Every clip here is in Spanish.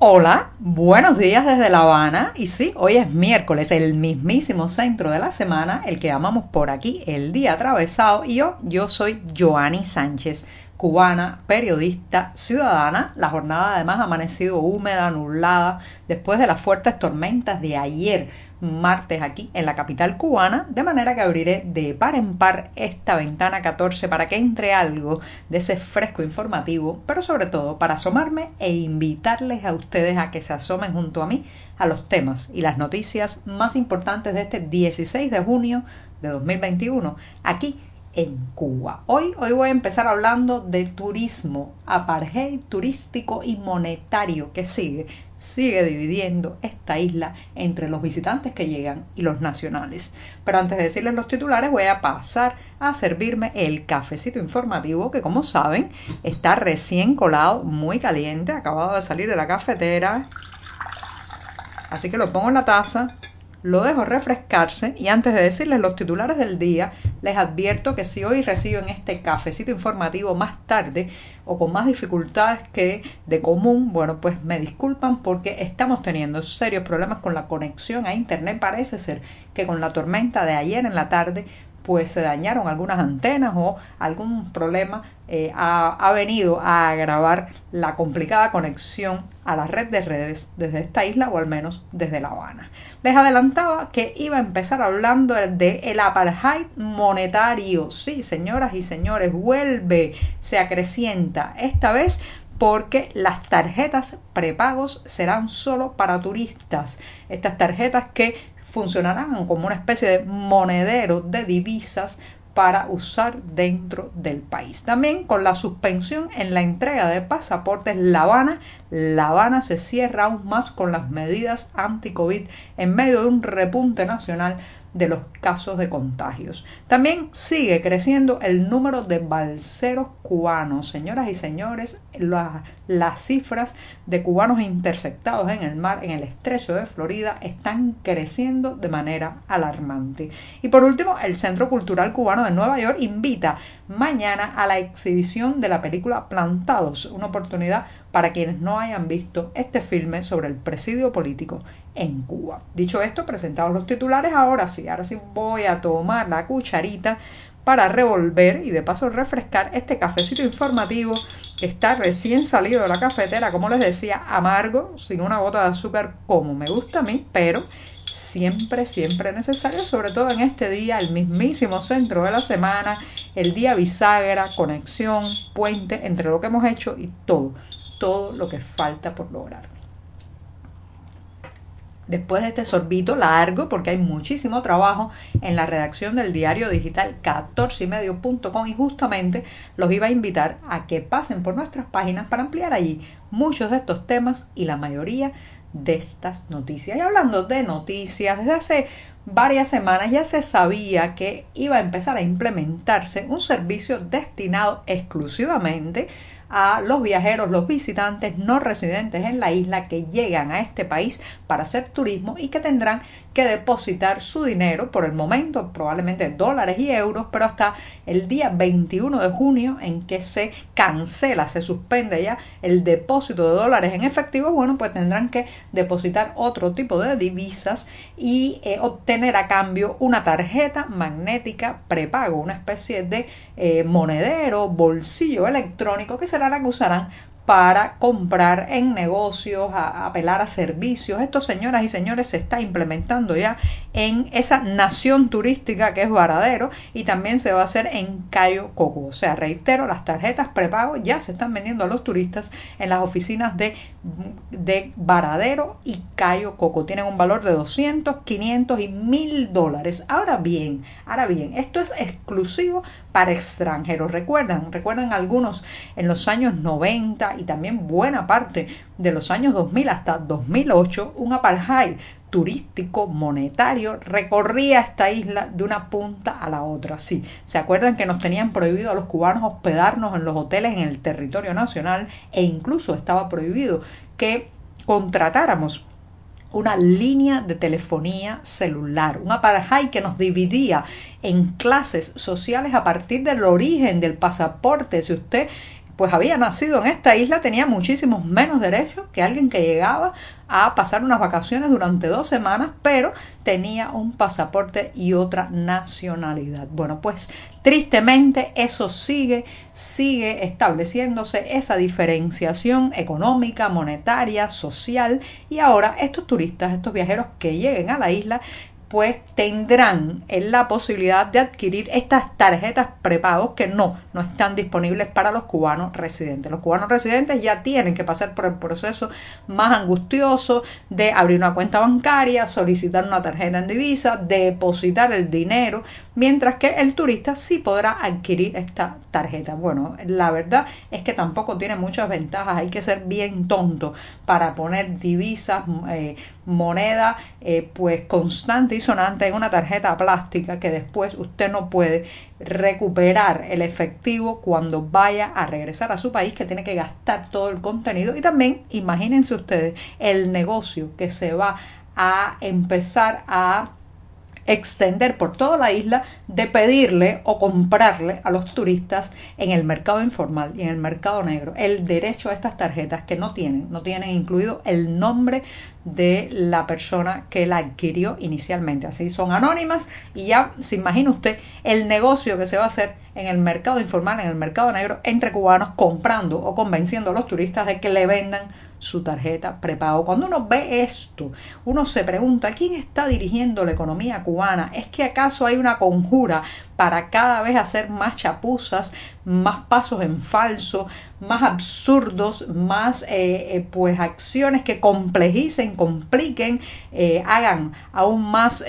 Hola, buenos días desde La Habana. Y sí, hoy es miércoles, el mismísimo centro de la semana, el que llamamos por aquí el día atravesado. Y yo, yo soy Joanny Sánchez, cubana, periodista, ciudadana. La jornada además ha amanecido húmeda, nublada, después de las fuertes tormentas de ayer martes aquí en la capital cubana, de manera que abriré de par en par esta ventana 14 para que entre algo de ese fresco informativo, pero sobre todo para asomarme e invitarles a ustedes a que se asomen junto a mí a los temas y las noticias más importantes de este 16 de junio de 2021, aquí en Cuba. Hoy, hoy voy a empezar hablando de turismo, apartheid turístico y monetario que sigue sigue dividiendo esta isla entre los visitantes que llegan y los nacionales. Pero antes de decirles los titulares voy a pasar a servirme el cafecito informativo que como saben está recién colado, muy caliente, acabado de salir de la cafetera. Así que lo pongo en la taza lo dejo refrescarse y antes de decirles los titulares del día, les advierto que si hoy reciben este cafecito informativo más tarde o con más dificultades que de común, bueno, pues me disculpan porque estamos teniendo serios problemas con la conexión a Internet. Parece ser que con la tormenta de ayer en la tarde pues se dañaron algunas antenas o algún problema eh, ha, ha, venido a agravar la complicada conexión a la red de redes desde esta isla o al menos desde La Habana. Les adelantaba que iba a empezar hablando de el apartheid monetario. Sí, señoras y señores, vuelve, se acrecienta. Esta vez porque las tarjetas prepagos serán solo para turistas. Estas tarjetas que funcionarán como una especie de monedero de divisas para usar dentro del país. También con la suspensión en la entrega de pasaportes La Habana, La Habana se cierra aún más con las medidas anti-COVID en medio de un repunte nacional de los casos de contagios. También sigue creciendo el número de balseros cubanos. Señoras y señores, las cifras de cubanos interceptados en el mar, en el estrecho de Florida, están creciendo de manera alarmante. Y por último, el Centro Cultural Cubano de Nueva York invita mañana a la exhibición de la película Plantados, una oportunidad para quienes no hayan visto este filme sobre el presidio político en Cuba. Dicho esto, presentados los titulares, ahora sí, ahora sí voy a tomar la cucharita para revolver y de paso refrescar este cafecito informativo que está recién salido de la cafetera, como les decía, amargo, sin una gota de azúcar como me gusta a mí, pero siempre, siempre necesario, sobre todo en este día, el mismísimo centro de la semana, el día bisagra, conexión, puente entre lo que hemos hecho y todo, todo lo que falta por lograr. Después de este sorbito largo, porque hay muchísimo trabajo en la redacción del diario digital 14ymedio.com y justamente los iba a invitar a que pasen por nuestras páginas para ampliar allí muchos de estos temas y la mayoría de estas noticias. Y hablando de noticias, desde hace varias semanas ya se sabía que iba a empezar a implementarse un servicio destinado exclusivamente a los viajeros, los visitantes no residentes en la isla que llegan a este país para hacer turismo y que tendrán que depositar su dinero por el momento, probablemente dólares y euros, pero hasta el día 21 de junio en que se cancela, se suspende ya el depósito de dólares en efectivo, bueno, pues tendrán que depositar otro tipo de divisas y eh, obtener a cambio una tarjeta magnética prepago, una especie de eh, monedero, bolsillo electrónico que será la que usarán para comprar en negocios, apelar a servicios. Esto, señoras y señores, se está implementando ya en esa nación turística que es Varadero y también se va a hacer en Cayo Coco. O sea, reitero, las tarjetas prepago ya se están vendiendo a los turistas en las oficinas de, de Varadero y Cayo Coco. Tienen un valor de 200, 500 y 1000 dólares. Ahora bien, ahora bien, esto es exclusivo para extranjeros. Recuerdan, recuerdan algunos en los años 90 y también buena parte de los años 2000 hasta 2008, un apartheid turístico, monetario, recorría esta isla de una punta a la otra. Sí, ¿se acuerdan que nos tenían prohibido a los cubanos hospedarnos en los hoteles en el territorio nacional e incluso estaba prohibido que contratáramos una línea de telefonía celular, un apartheid que nos dividía en clases sociales a partir del origen del pasaporte. Si usted pues había nacido en esta isla tenía muchísimos menos derechos que alguien que llegaba a pasar unas vacaciones durante dos semanas, pero tenía un pasaporte y otra nacionalidad. Bueno, pues tristemente eso sigue, sigue estableciéndose esa diferenciación económica, monetaria, social y ahora estos turistas, estos viajeros que lleguen a la isla pues tendrán la posibilidad de adquirir estas tarjetas prepagos que no, no están disponibles para los cubanos residentes. Los cubanos residentes ya tienen que pasar por el proceso más angustioso de abrir una cuenta bancaria, solicitar una tarjeta en divisa, depositar el dinero, mientras que el turista sí podrá adquirir esta tarjeta. Bueno, la verdad es que tampoco tiene muchas ventajas, hay que ser bien tonto para poner divisas, eh, moneda eh, pues constante y sonante en una tarjeta plástica que después usted no puede recuperar el efectivo cuando vaya a regresar a su país que tiene que gastar todo el contenido. Y también imagínense ustedes el negocio que se va a empezar a extender por toda la isla de pedirle o comprarle a los turistas en el mercado informal y en el mercado negro el derecho a estas tarjetas que no tienen, no tienen incluido el nombre de la persona que la adquirió inicialmente. Así son anónimas y ya se imagina usted el negocio que se va a hacer en el mercado informal, en el mercado negro, entre cubanos comprando o convenciendo a los turistas de que le vendan su tarjeta prepago. Cuando uno ve esto, uno se pregunta, ¿quién está dirigiendo la economía cubana? ¿Es que acaso hay una conjura para cada vez hacer más chapuzas, más pasos en falso, más absurdos, más eh, eh, pues acciones que complejicen, compliquen, eh, hagan aún más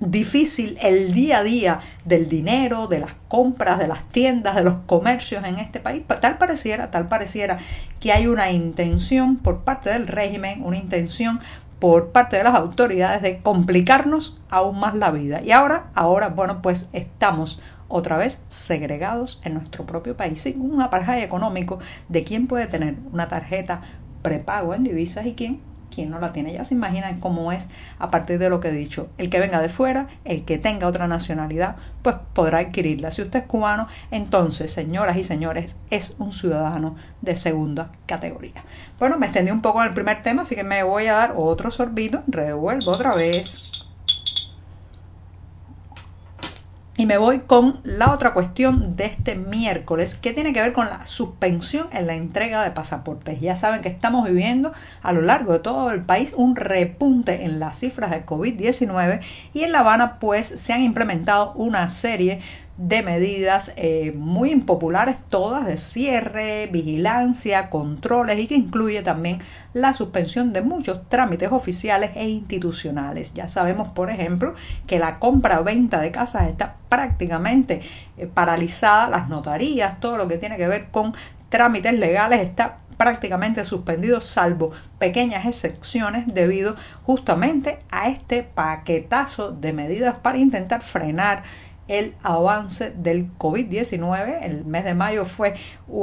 difícil el día a día del dinero, de las compras, de las tiendas, de los comercios en este país. Tal pareciera, tal pareciera que hay una intención por parte del régimen, una intención por parte de las autoridades de complicarnos aún más la vida. Y ahora, ahora, bueno, pues estamos otra vez segregados en nuestro propio país, sin un apartheid económico de quién puede tener una tarjeta prepago en divisas y quién quien no la tiene. Ya se imaginan cómo es a partir de lo que he dicho. El que venga de fuera, el que tenga otra nacionalidad, pues podrá adquirirla. Si usted es cubano, entonces, señoras y señores, es un ciudadano de segunda categoría. Bueno, me extendí un poco en el primer tema, así que me voy a dar otro sorbito. Revuelvo otra vez. Y me voy con la otra cuestión de este miércoles que tiene que ver con la suspensión en la entrega de pasaportes. Ya saben que estamos viviendo a lo largo de todo el país un repunte en las cifras de COVID-19 y en La Habana pues se han implementado una serie de medidas eh, muy impopulares todas de cierre, vigilancia, controles y que incluye también la suspensión de muchos trámites oficiales e institucionales. Ya sabemos, por ejemplo, que la compra-venta de casas está prácticamente eh, paralizada, las notarías, todo lo que tiene que ver con trámites legales está prácticamente suspendido salvo pequeñas excepciones debido justamente a este paquetazo de medidas para intentar frenar el avance del COVID-19. El mes de mayo fue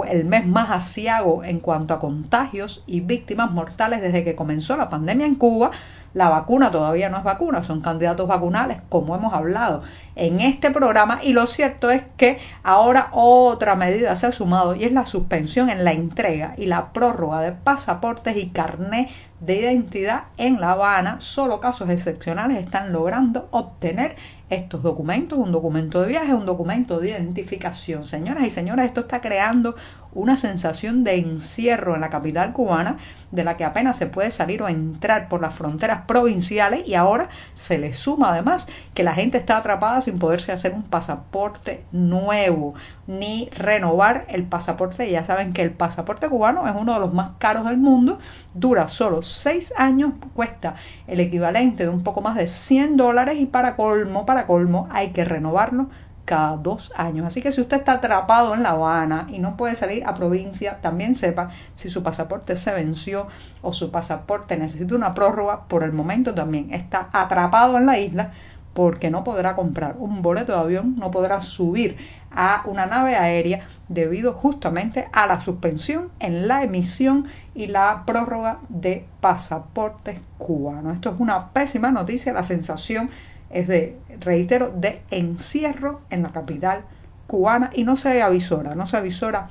el mes más asiago en cuanto a contagios y víctimas mortales desde que comenzó la pandemia en Cuba. La vacuna todavía no es vacuna, son candidatos vacunales, como hemos hablado en este programa. Y lo cierto es que ahora otra medida se ha sumado y es la suspensión en la entrega y la prórroga de pasaportes y carné de identidad en La Habana. Solo casos excepcionales están logrando obtener estos documentos, un documento de viaje, un documento de identificación. Señoras y señores, esto está creando una sensación de encierro en la capital cubana, de la que apenas se puede salir o entrar por las fronteras provinciales y ahora se le suma además que la gente está atrapada sin poderse hacer un pasaporte nuevo ni renovar el pasaporte. Ya saben que el pasaporte cubano es uno de los más caros del mundo, dura solo seis años, cuesta el equivalente de un poco más de 100 dólares y para colmo, para colmo, hay que renovarlo cada dos años. Así que si usted está atrapado en La Habana y no puede salir a provincia, también sepa si su pasaporte se venció o su pasaporte necesita una prórroga. Por el momento también está atrapado en la isla porque no podrá comprar un boleto de avión, no podrá subir a una nave aérea debido justamente a la suspensión en la emisión y la prórroga de pasaportes cubanos. Esto es una pésima noticia, la sensación es de, reitero, de encierro en la capital cubana y no se avisora, no se avisora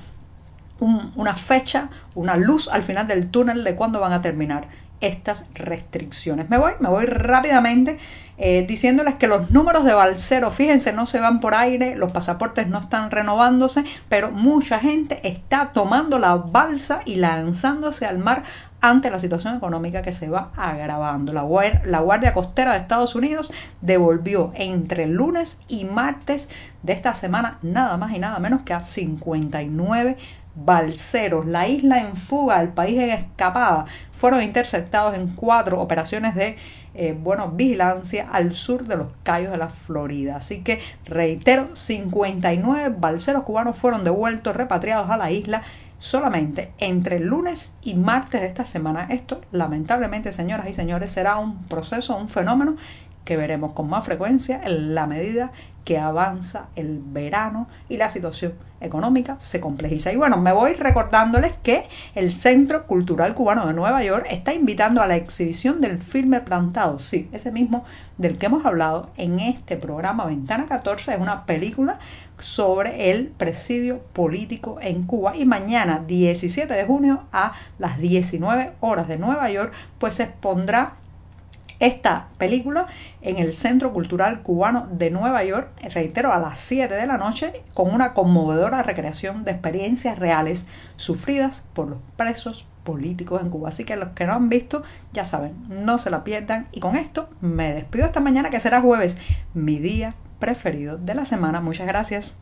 una fecha, una luz al final del túnel de cuándo van a terminar estas restricciones. Me voy, me voy rápidamente eh, diciéndoles que los números de Balsero, fíjense, no se van por aire, los pasaportes no están renovándose, pero mucha gente está tomando la balsa y lanzándose al mar ante la situación económica que se va agravando. La, Guardia Costera de Estados Unidos devolvió entre lunes y martes de esta semana nada más y nada menos que a 59 balseros. La isla en fuga, el país en escapada, fueron interceptados en cuatro operaciones de eh, bueno, vigilancia al sur de los Cayos de la Florida. Así que reitero, 59 balseros cubanos fueron devueltos, repatriados a la isla solamente entre el lunes y martes de esta semana. Esto, lamentablemente, señoras y señores, será un proceso, un fenómeno que veremos con más frecuencia en la medida que avanza el verano y la situación económica se complejiza. Y bueno, me voy recordándoles que el Centro Cultural Cubano de Nueva York está invitando a la exhibición del filme Plantado, sí, ese mismo del que hemos hablado en este programa Ventana 14, es una película sobre el presidio político en Cuba y mañana 17 de junio a las 19 horas de Nueva York pues se expondrá esta película en el Centro Cultural Cubano de Nueva York, reitero, a las 7 de la noche, con una conmovedora recreación de experiencias reales sufridas por los presos políticos en Cuba. Así que los que no han visto, ya saben, no se la pierdan. Y con esto me despido esta mañana, que será jueves, mi día preferido de la semana. Muchas gracias.